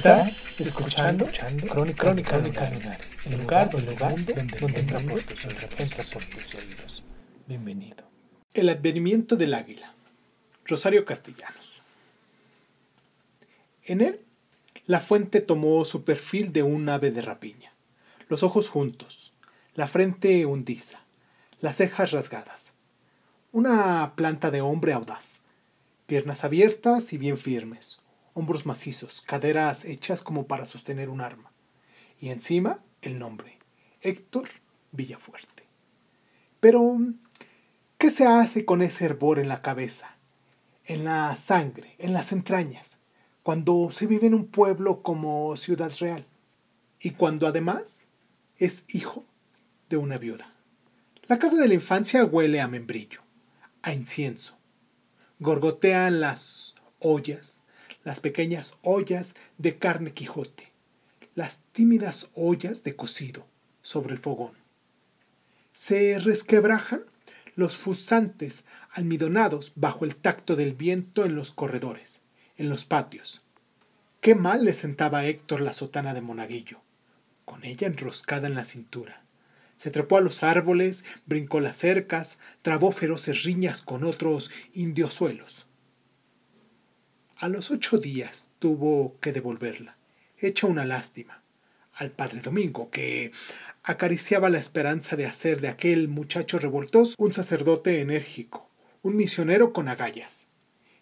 Estás escuchando, Crónica, Crónica, Crónica el lugar, el lugar donde, donde entra por tus tus oídos. Bienvenido. El advenimiento del águila. Rosario Castellanos. En él, la fuente tomó su perfil de un ave de rapiña. Los ojos juntos, la frente hundiza, las cejas rasgadas. Una planta de hombre audaz, piernas abiertas y bien firmes, hombros macizos, caderas hechas como para sostener un arma. Y encima el nombre, Héctor Villafuerte. Pero, ¿qué se hace con ese hervor en la cabeza, en la sangre, en las entrañas, cuando se vive en un pueblo como Ciudad Real? Y cuando además es hijo de una viuda. La casa de la infancia huele a membrillo, a incienso. Gorgotean las ollas, las pequeñas ollas de carne Quijote, las tímidas ollas de cocido sobre el fogón. Se resquebrajan los fusantes almidonados bajo el tacto del viento en los corredores, en los patios. Qué mal le sentaba a Héctor la sotana de monaguillo, con ella enroscada en la cintura. Se trepó a los árboles, brincó las cercas, trabó feroces riñas con otros indiosuelos. A los ocho días tuvo que devolverla, hecha una lástima, al padre Domingo, que acariciaba la esperanza de hacer de aquel muchacho revoltoso un sacerdote enérgico, un misionero con agallas.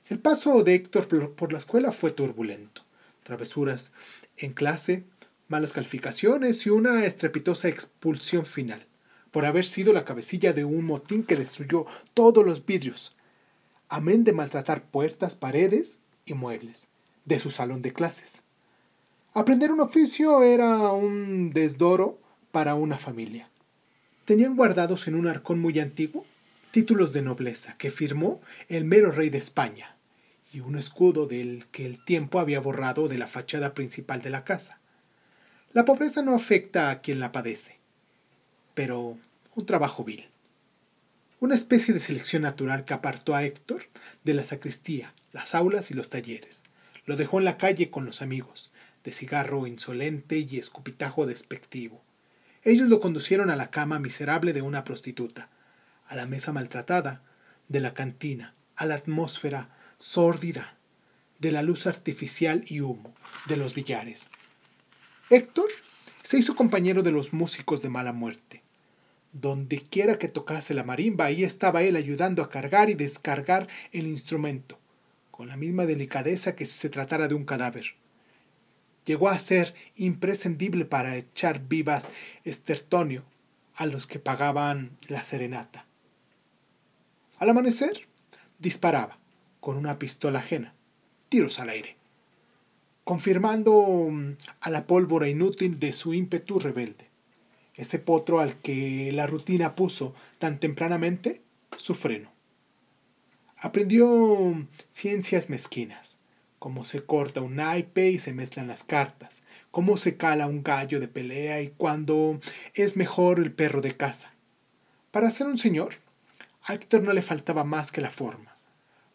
El paso de Héctor por la escuela fue turbulento. Travesuras en clase, malas calificaciones y una estrepitosa expulsión final, por haber sido la cabecilla de un motín que destruyó todos los vidrios, amén de maltratar puertas, paredes y muebles de su salón de clases. Aprender un oficio era un desdoro para una familia. Tenían guardados en un arcón muy antiguo títulos de nobleza que firmó el mero rey de España y un escudo del que el tiempo había borrado de la fachada principal de la casa. La pobreza no afecta a quien la padece, pero un trabajo vil. Una especie de selección natural que apartó a Héctor de la sacristía las aulas y los talleres. Lo dejó en la calle con los amigos, de cigarro insolente y escupitajo despectivo. Ellos lo conducieron a la cama miserable de una prostituta, a la mesa maltratada de la cantina, a la atmósfera sórdida de la luz artificial y humo de los billares. Héctor se hizo compañero de los músicos de mala muerte. Donde quiera que tocase la marimba, ahí estaba él ayudando a cargar y descargar el instrumento con la misma delicadeza que si se tratara de un cadáver. Llegó a ser imprescindible para echar vivas estertonio a los que pagaban la serenata. Al amanecer, disparaba con una pistola ajena, tiros al aire, confirmando mm, a la pólvora inútil de su ímpetu rebelde, ese potro al que la rutina puso tan tempranamente su freno. Aprendió ciencias mezquinas, cómo se corta un naipe y se mezclan las cartas, cómo se cala un gallo de pelea y cuándo es mejor el perro de casa. Para ser un señor, a Héctor no le faltaba más que la forma,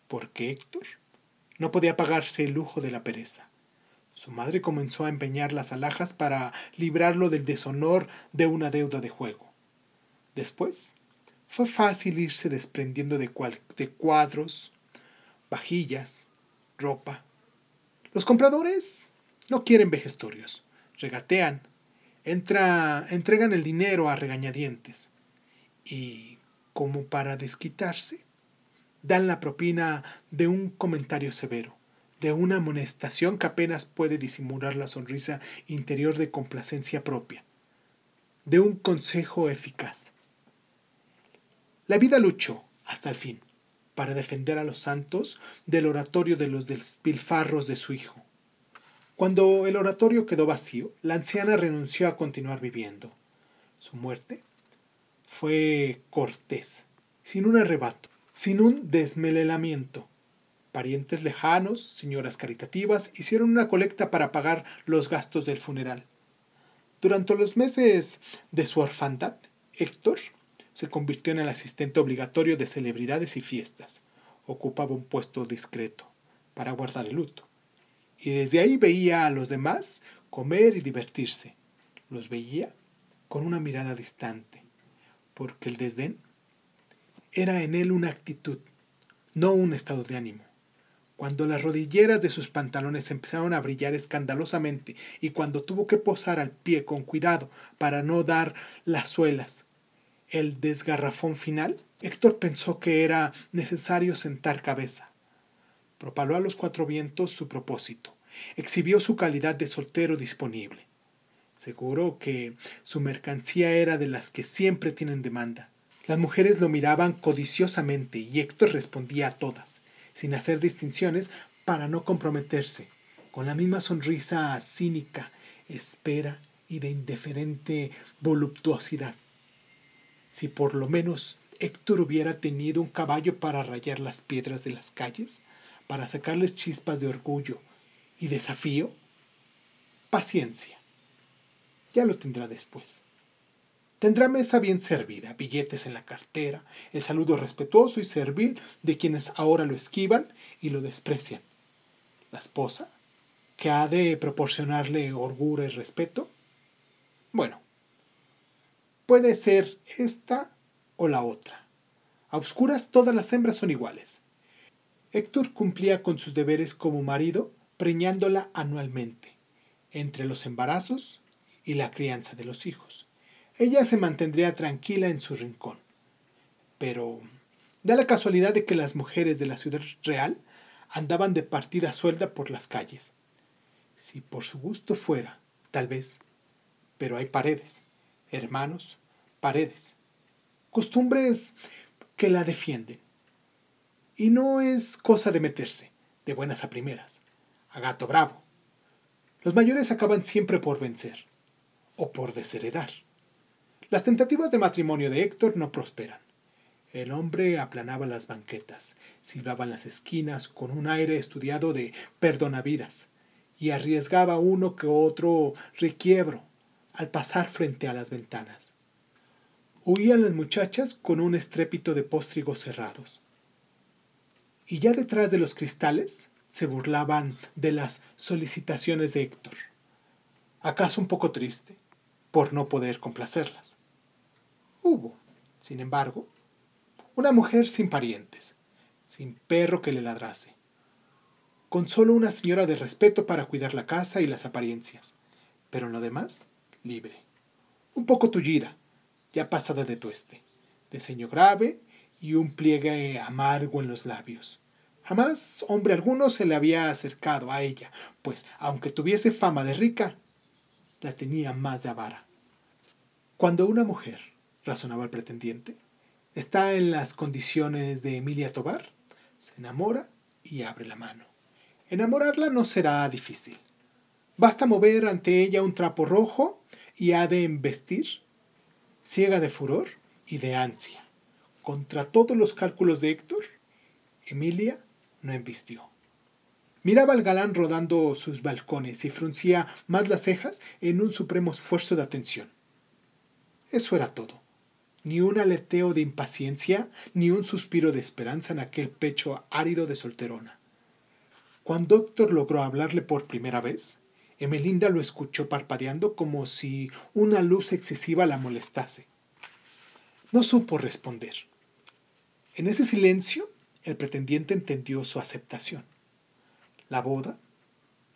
porque Héctor no podía pagarse el lujo de la pereza. Su madre comenzó a empeñar las alhajas para librarlo del deshonor de una deuda de juego. Después, fue fácil irse desprendiendo de, cuadros, vajillas, ropa. Los compradores no quieren vejestorios, regatean, entra, entregan el dinero a regañadientes y, como para desquitarse, dan la propina de un comentario severo, de una amonestación que apenas puede disimular la sonrisa interior de complacencia propia, de un consejo eficaz. La vida luchó hasta el fin. para defender a los santos del oratorio de los despilfarros de su hijo. Cuando el oratorio quedó vacío, la anciana renunció a continuar viviendo. Su muerte fue cortés, sin un arrebato, sin un desmelelamiento. Parientes lejanos, señoras caritativas, hicieron una colecta para pagar los gastos del funeral. Durante los meses de su orfandad, Héctor se convirtió en el asistente obligatorio de celebridades y fiestas. Ocupaba un puesto discreto para guardar el luto. Y desde ahí veía a los demás comer y divertirse. Los veía con una mirada distante, porque el desdén era en él una actitud, no un estado de ánimo. Cuando las rodilleras de sus pantalones empezaron a brillar escandalosamente y cuando tuvo que posar al pie con cuidado para no dar las suelas, el desgarrafón final, Héctor pensó que era necesario sentar cabeza. Propaló a los cuatro vientos su propósito. Exhibió su calidad de soltero disponible. Seguro que su mercancía era de las que siempre tienen demanda. Las mujeres lo miraban codiciosamente y Héctor respondía a todas, sin hacer distinciones para no comprometerse, con la misma sonrisa cínica, espera y de indiferente voluptuosidad. Si por lo menos Héctor hubiera tenido un caballo para rayar las piedras de las calles, para sacarles chispas de orgullo y desafío, paciencia. Ya lo tendrá después. Tendrá mesa bien servida, billetes en la cartera, el saludo respetuoso y servil de quienes ahora lo esquivan y lo desprecian. La esposa, que ha de proporcionarle orgullo y respeto. Bueno, puede ser esta o la otra. A oscuras todas las hembras son iguales. Héctor cumplía con sus deberes como marido, preñándola anualmente, entre los embarazos y la crianza de los hijos ella se mantendría tranquila en su rincón. Pero da la casualidad de que las mujeres de la ciudad real andaban de partida suelda por las calles. Si por su gusto fuera, tal vez, pero hay paredes, hermanos, paredes, costumbres que la defienden. Y no es cosa de meterse, de buenas a primeras, a gato bravo. Los mayores acaban siempre por vencer, o por desheredar. Las tentativas de matrimonio de Héctor no prosperan. El hombre aplanaba las banquetas, silbaba en las esquinas con un aire estudiado de perdonavidas y arriesgaba uno que otro requiebro al pasar frente a las ventanas. Huían las muchachas con un estrépito de póstrigos cerrados. Y ya detrás de los cristales se burlaban de las solicitaciones de Héctor. ¿Acaso un poco triste por no poder complacerlas? Hubo, sin embargo, una mujer sin parientes, sin perro que le ladrase, con solo una señora de respeto para cuidar la casa y las apariencias, pero en lo demás, libre. Un poco tullida, ya pasada de tueste, de ceño grave y un pliegue amargo en los labios. Jamás hombre alguno se le había acercado a ella, pues aunque tuviese fama de rica, la tenía más de avara. Cuando una mujer razonaba el pretendiente. Está en las condiciones de Emilia Tobar. Se enamora y abre la mano. Enamorarla no será difícil. Basta mover ante ella un trapo rojo y ha de embestir, ciega de furor y de ansia. Contra todos los cálculos de Héctor, Emilia no embistió. Miraba al galán rodando sus balcones y fruncía más las cejas en un supremo esfuerzo de atención. Eso era todo ni un aleteo de impaciencia, ni un suspiro de esperanza en aquel pecho árido de solterona. Cuando Héctor logró hablarle por primera vez, Emelinda lo escuchó parpadeando como si una luz excesiva la molestase. No supo responder. En ese silencio, el pretendiente entendió su aceptación. La boda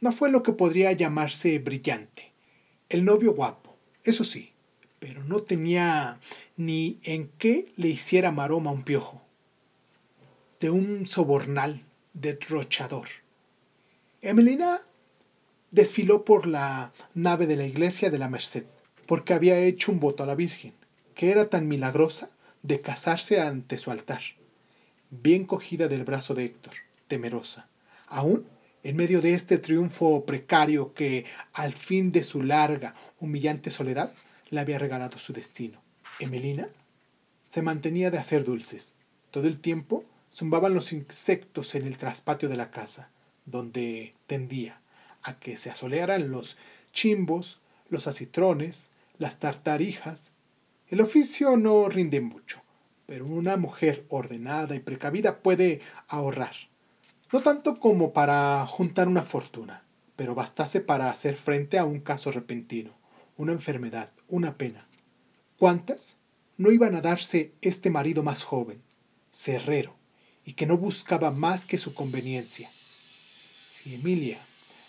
no fue lo que podría llamarse brillante. El novio guapo, eso sí, pero no tenía ni en qué le hiciera maroma un piojo. De un sobornal derrochador. Emelina desfiló por la nave de la iglesia de la Merced, porque había hecho un voto a la Virgen, que era tan milagrosa de casarse ante su altar. bien cogida del brazo de Héctor, temerosa. Aún en medio de este triunfo precario que, al fin de su larga, humillante soledad, le había regalado su destino. Emelina se mantenía de hacer dulces. Todo el tiempo zumbaban los insectos en el traspatio de la casa, donde tendía a que se asolearan los chimbos, los acitrones, las tartarijas. El oficio no rinde mucho, pero una mujer ordenada y precavida puede ahorrar. No tanto como para juntar una fortuna, pero bastase para hacer frente a un caso repentino, una enfermedad, una pena. ¿Cuántas no iban a darse este marido más joven, cerrero, y que no buscaba más que su conveniencia? Si Emilia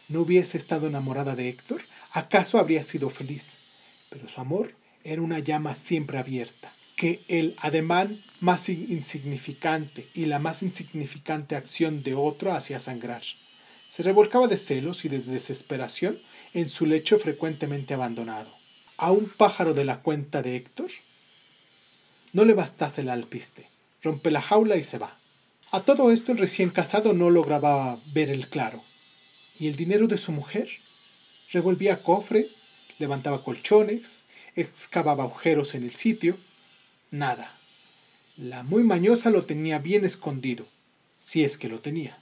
no hubiese estado enamorada de Héctor, acaso habría sido feliz, pero su amor era una llama siempre abierta, que el ademán más insignificante y la más insignificante acción de otro hacía sangrar. Se revolcaba de celos y de desesperación en su lecho frecuentemente abandonado. A un pájaro de la cuenta de Héctor no le bastase el alpiste, rompe la jaula y se va. A todo esto el recién casado no lograba ver el claro. ¿Y el dinero de su mujer? Revolvía cofres, levantaba colchones, excavaba agujeros en el sitio. Nada. La muy mañosa lo tenía bien escondido, si es que lo tenía.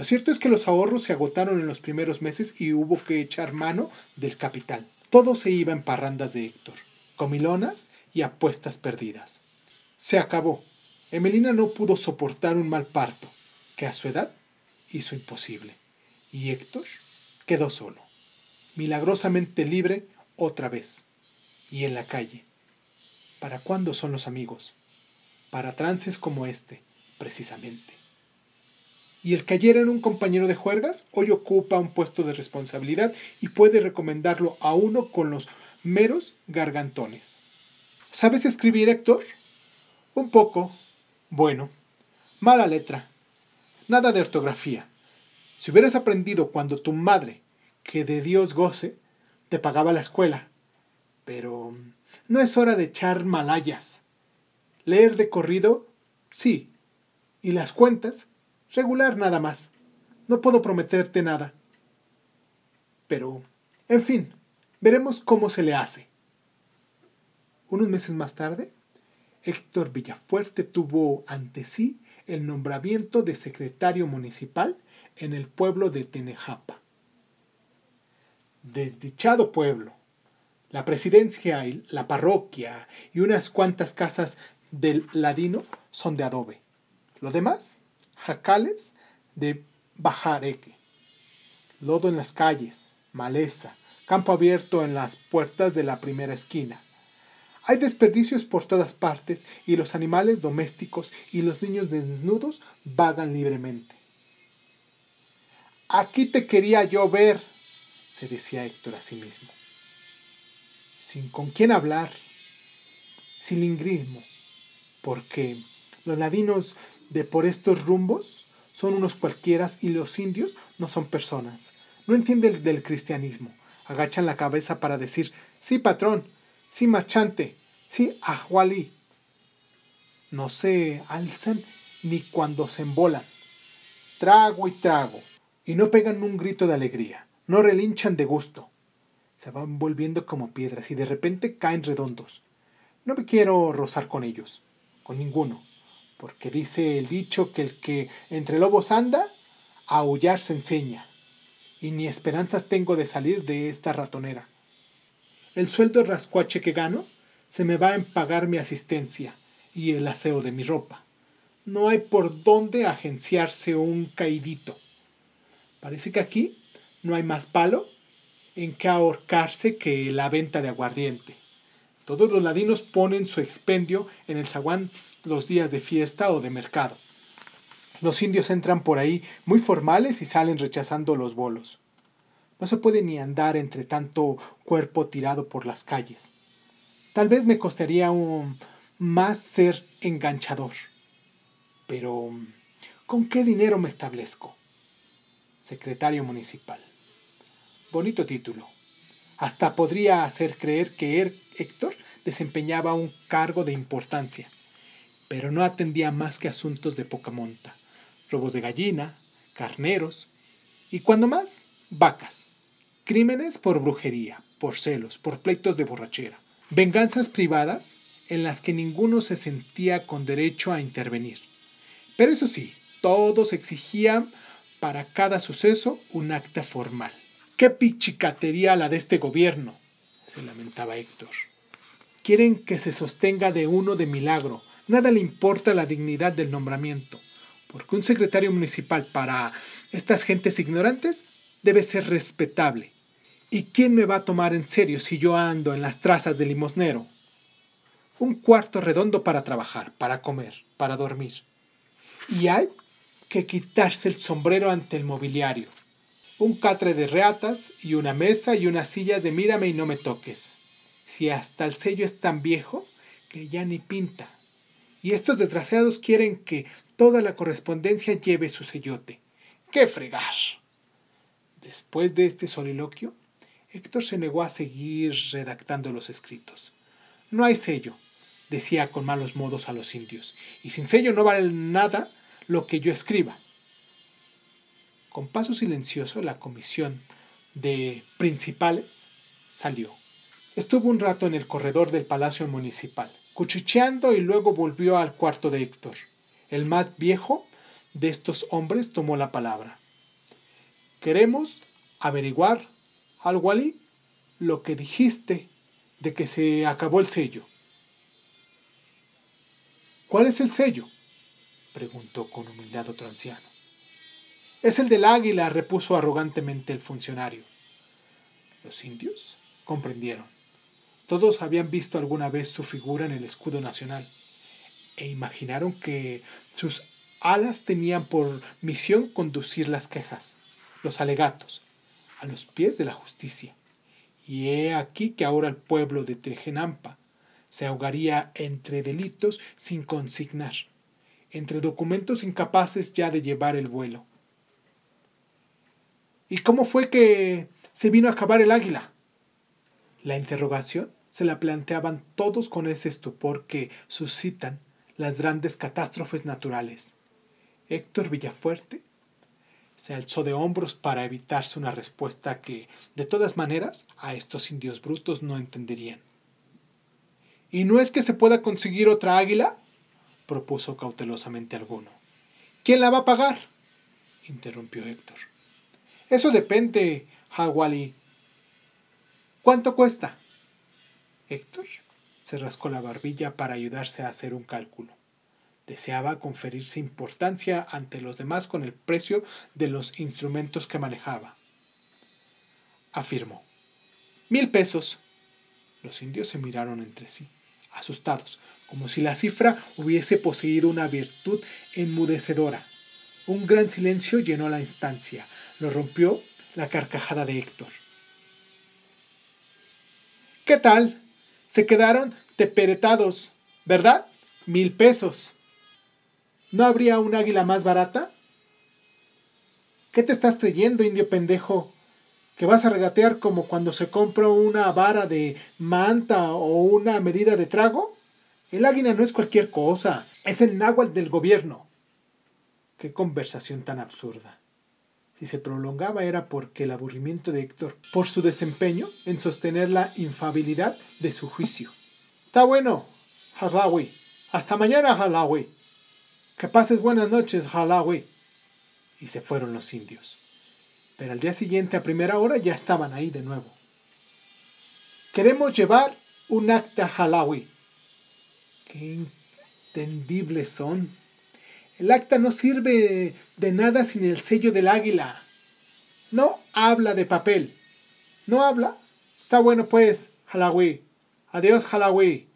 Lo cierto es que los ahorros se agotaron en los primeros meses y hubo que echar mano del capital. Todo se iba en parrandas de Héctor, comilonas y apuestas perdidas. Se acabó. Emelina no pudo soportar un mal parto, que a su edad hizo imposible. Y Héctor quedó solo, milagrosamente libre otra vez, y en la calle. ¿Para cuándo son los amigos? Para trances como este, precisamente. Y el que ayer era un compañero de juergas, hoy ocupa un puesto de responsabilidad y puede recomendarlo a uno con los meros gargantones. ¿Sabes escribir, Héctor? Un poco. Bueno. Mala letra. Nada de ortografía. Si hubieras aprendido cuando tu madre, que de Dios goce, te pagaba la escuela. Pero no es hora de echar malayas. Leer de corrido, sí. Y las cuentas, regular nada más. No puedo prometerte nada. Pero, en fin, veremos cómo se le hace. Unos meses más tarde, Héctor Villafuerte tuvo ante sí el nombramiento de secretario municipal en el pueblo de Tenejapa. Desdichado pueblo. La presidencia y la parroquia y unas cuantas casas del ladino son de adobe. Lo demás, jacales de bajareque. Lodo en las calles, maleza, campo abierto en las puertas de la primera esquina. Hay desperdicios por todas partes y los animales domésticos y los niños desnudos vagan libremente. Aquí te quería yo ver, se decía Héctor a sí mismo. Sin con quién hablar, sin lingrismo, porque los ladinos de por estos rumbos son unos cualquieras y los indios no son personas. No entienden del cristianismo. Agachan la cabeza para decir, sí, patrón, sí, marchante, sí, ajualí. No se alzan ni cuando se embolan. Trago y trago. Y no pegan un grito de alegría. No relinchan de gusto. Se van volviendo como piedras y de repente caen redondos. No me quiero rozar con ellos con ninguno, porque dice el dicho que el que entre lobos anda, a aullar se enseña, y ni esperanzas tengo de salir de esta ratonera. El sueldo rascuache que gano se me va en pagar mi asistencia y el aseo de mi ropa. No hay por dónde agenciarse un caidito. Parece que aquí no hay más palo en que ahorcarse que la venta de aguardiente. Todos los ladinos ponen su expendio en el zaguán los días de fiesta o de mercado. Los indios entran por ahí muy formales y salen rechazando los bolos. No se puede ni andar entre tanto cuerpo tirado por las calles. Tal vez me costaría un más ser enganchador. Pero, ¿con qué dinero me establezco? Secretario municipal. Bonito título. Hasta podría hacer creer que Héctor desempeñaba un cargo de importancia. Pero no atendía más que asuntos de poca monta, robos de gallina, carneros y cuando más, vacas, crímenes por brujería, por celos, por pleitos de borrachera, venganzas privadas en las que ninguno se sentía con derecho a intervenir. Pero eso sí, todos exigían para cada suceso un acta formal. ¡Qué pichicatería la de este gobierno! se lamentaba Héctor. Quieren que se sostenga de uno de milagro. Nada le importa la dignidad del nombramiento, porque un secretario municipal para estas gentes ignorantes debe ser respetable. ¿Y quién me va a tomar en serio si yo ando en las trazas de limosnero? Un cuarto redondo para trabajar, para comer, para dormir. Y hay que quitarse el sombrero ante el mobiliario. Un catre de reatas y una mesa y unas sillas de mírame y no me toques. Si hasta el sello es tan viejo que ya ni pinta. Y estos desgraciados quieren que toda la correspondencia lleve su sellote. ¡Qué fregar! Después de este soliloquio, Héctor se negó a seguir redactando los escritos. No hay sello, decía con malos modos a los indios, y sin sello no vale nada lo que yo escriba. Con paso silencioso la comisión de principales salió. Estuvo un rato en el corredor del palacio municipal, cuchicheando y luego volvió al cuarto de Héctor. El más viejo de estos hombres tomó la palabra. Queremos averiguar, Al-Wali, lo que dijiste de que se acabó el sello. ¿Cuál es el sello? preguntó con humildad otro anciano. Es el del águila, repuso arrogantemente el funcionario. Los indios comprendieron. Todos habían visto alguna vez su figura en el escudo nacional e imaginaron que sus alas tenían por misión conducir las quejas los alegatos, a los pies de la justicia. Y he aquí que ahora el pueblo de Tejenampa se ahogaría entre delitos sin consignar, entre documentos incapaces ya de llevar el vuelo. ¿Y cómo fue que se vino a acabar el águila? La interrogación se la planteaban todos con ese estupor que suscitan las grandes catástrofes naturales. Héctor Villafuerte se alzó de hombros para evitarse una respuesta que, de todas maneras, a estos indios brutos no entenderían. ¿Y no es que se pueda conseguir otra águila? propuso cautelosamente alguno. ¿Quién la va a pagar? interrumpió Héctor. Eso depende, Hawali. ¿Cuánto cuesta? Héctor se rascó la barbilla para ayudarse a hacer un cálculo. Deseaba conferirse importancia ante los demás con el precio de los instrumentos que manejaba. Afirmó. Mil pesos. Los indios se miraron entre sí, asustados, como si la cifra hubiese poseído una virtud enmudecedora. Un gran silencio llenó la instancia. Lo rompió la carcajada de Héctor. ¿Qué tal? Se quedaron teperetados, ¿verdad? Mil pesos. ¿No habría un águila más barata? ¿Qué te estás creyendo, indio pendejo? ¿Que vas a regatear como cuando se compra una vara de manta o una medida de trago? El águila no es cualquier cosa, es el náhuatl del gobierno. Qué conversación tan absurda. Si se prolongaba era porque el aburrimiento de Héctor, por su desempeño en sostener la infabilidad de su juicio. Está bueno, Halawi. Hasta mañana, Halawi. Que pases buenas noches, Halawi. Y se fueron los indios. Pero al día siguiente, a primera hora, ya estaban ahí de nuevo. Queremos llevar un acta Halawi. Qué entendibles son. El acta no sirve de nada sin el sello del águila. No habla de papel. ¿No habla? Está bueno pues, Halawi. Adiós, Halawi.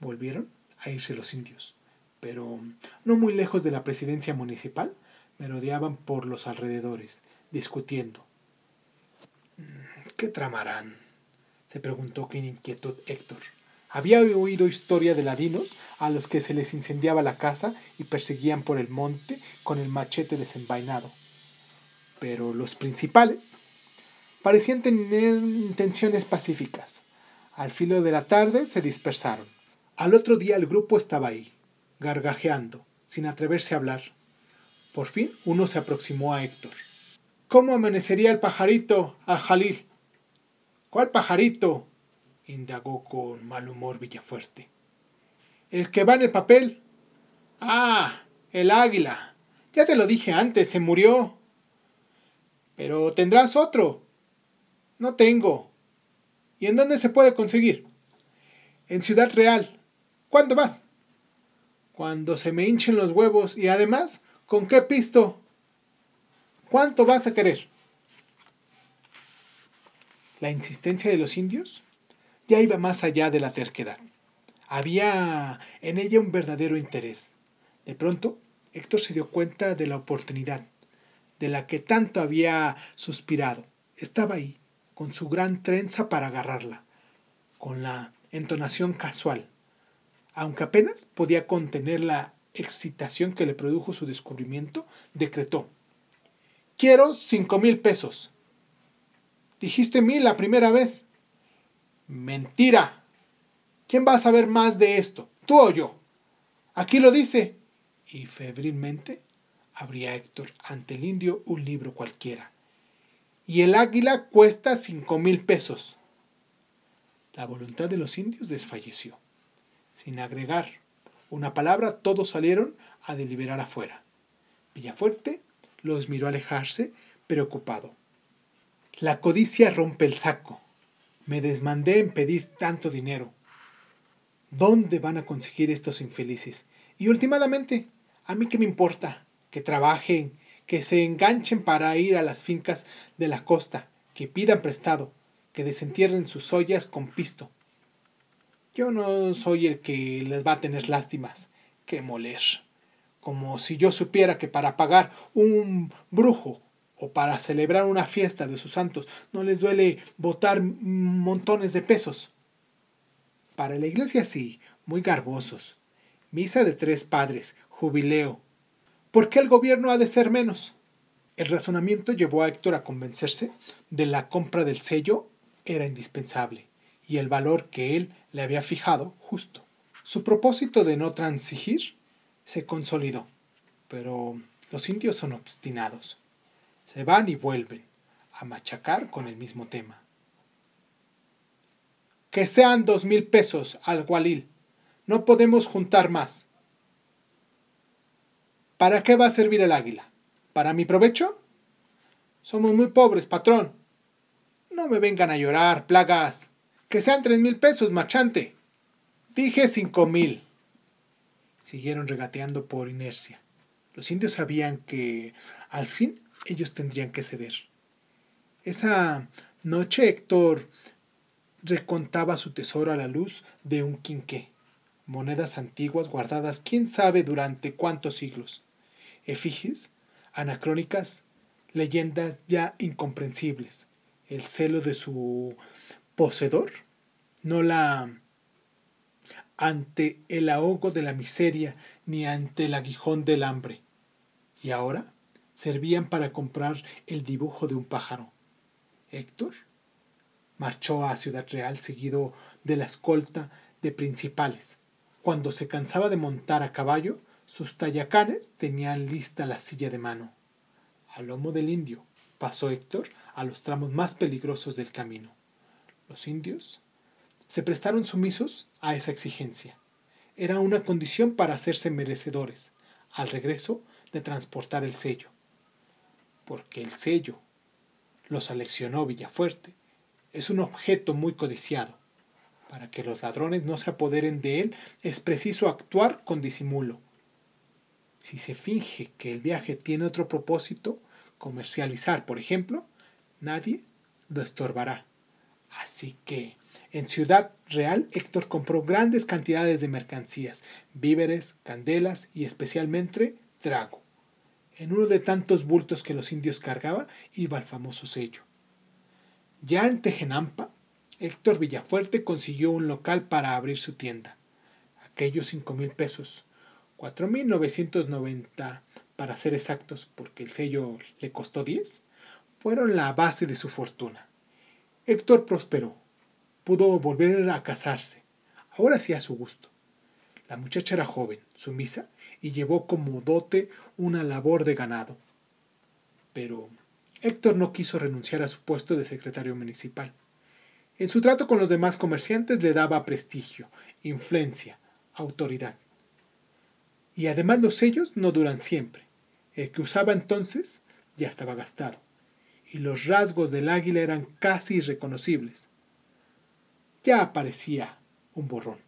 Volvieron a irse los indios pero no muy lejos de la presidencia municipal, merodeaban por los alrededores, discutiendo. ¿Qué tramarán? se preguntó con inquietud Héctor. Había oído historia de ladinos a los que se les incendiaba la casa y perseguían por el monte con el machete desenvainado. Pero los principales parecían tener intenciones pacíficas. Al filo de la tarde se dispersaron. Al otro día el grupo estaba ahí, gargajeando, sin atreverse a hablar. Por fin uno se aproximó a Héctor. ¿Cómo amanecería el pajarito, al Jalil? ¿Cuál pajarito? Indagó con mal humor Villafuerte. El que va en el papel. Ah, el águila. Ya te lo dije antes, se murió. Pero tendrás otro. No tengo. ¿Y en dónde se puede conseguir? En Ciudad Real. ¿Cuándo vas? Cuando se me hinchen los huevos y además, ¿con qué pisto? ¿Cuánto vas a querer? La insistencia de los indios ya iba más allá de la terquedad. Había en ella un verdadero interés. De pronto, Héctor se dio cuenta de la oportunidad, de la que tanto había suspirado. Estaba ahí, con su gran trenza para agarrarla, con la entonación casual, aunque apenas podía contener la excitación que le produjo su descubrimiento, decretó, Quiero cinco mil pesos. Dijiste mil la primera vez. Mentira. ¿Quién va a saber más de esto? ¿Tú o yo? Aquí lo dice. Y febrilmente abría Héctor ante el indio un libro cualquiera. Y el águila cuesta cinco mil pesos. La voluntad de los indios desfalleció. Sin agregar una palabra, todos salieron a deliberar afuera. Villafuerte los miró alejarse, preocupado. La codicia rompe el saco. Me desmandé en pedir tanto dinero. ¿Dónde van a conseguir estos infelices? Y últimamente, ¿a mí qué me importa? Que trabajen, que se enganchen para ir a las fincas de la costa, que pidan prestado, que desentierren sus ollas con pisto. Yo no soy el que les va a tener lástimas. que moler. Como si yo supiera que para pagar un brujo o para celebrar una fiesta de sus santos no les duele botar montones de pesos. Para la iglesia sí, muy garbosos. Misa de tres padres, jubileo. ¿Por qué el gobierno ha de ser menos? El razonamiento llevó a Héctor a convencerse de la compra del sello era indispensable y el valor que él le había fijado justo. Su propósito de no transigir se consolidó, pero los indios son obstinados se van y vuelven a machacar con el mismo tema. Que sean dos mil pesos al gualil. No podemos juntar más. ¿Para qué va a servir el águila? ¿Para mi provecho? Somos muy pobres, patrón. No me vengan a llorar, plagas. Que sean tres mil pesos, marchante. Dije cinco mil. Siguieron regateando por inercia. Los indios sabían que, al fin, ellos tendrían que ceder. Esa noche Héctor recontaba su tesoro a la luz de un quinqué, monedas antiguas guardadas quién sabe durante cuántos siglos, efigies, anacrónicas, leyendas ya incomprensibles. El celo de su poseedor no la ante el ahogo de la miseria ni ante el aguijón del hambre. Y ahora servían para comprar el dibujo de un pájaro. Héctor marchó a Ciudad Real seguido de la escolta de principales. Cuando se cansaba de montar a caballo, sus tallacanes tenían lista la silla de mano. Al lomo del indio pasó Héctor a los tramos más peligrosos del camino. Los indios se prestaron sumisos a esa exigencia. Era una condición para hacerse merecedores, al regreso, de transportar el sello porque el sello lo seleccionó Villafuerte, es un objeto muy codiciado. Para que los ladrones no se apoderen de él es preciso actuar con disimulo. Si se finge que el viaje tiene otro propósito, comercializar, por ejemplo, nadie lo estorbará. Así que en Ciudad Real Héctor compró grandes cantidades de mercancías, víveres, candelas y especialmente trago. En uno de tantos bultos que los indios cargaban iba el famoso sello. Ya en Tejenampa, Héctor Villafuerte consiguió un local para abrir su tienda. Aquellos cinco mil pesos, cuatro mil novecientos noventa para ser exactos, porque el sello le costó diez, fueron la base de su fortuna. Héctor prosperó, pudo volver a casarse, ahora sí a su gusto. La muchacha era joven, sumisa, y llevó como dote una labor de ganado. Pero Héctor no quiso renunciar a su puesto de secretario municipal. En su trato con los demás comerciantes le daba prestigio, influencia, autoridad. Y además los sellos no duran siempre. El que usaba entonces ya estaba gastado, y los rasgos del águila eran casi irreconocibles. Ya parecía un borrón.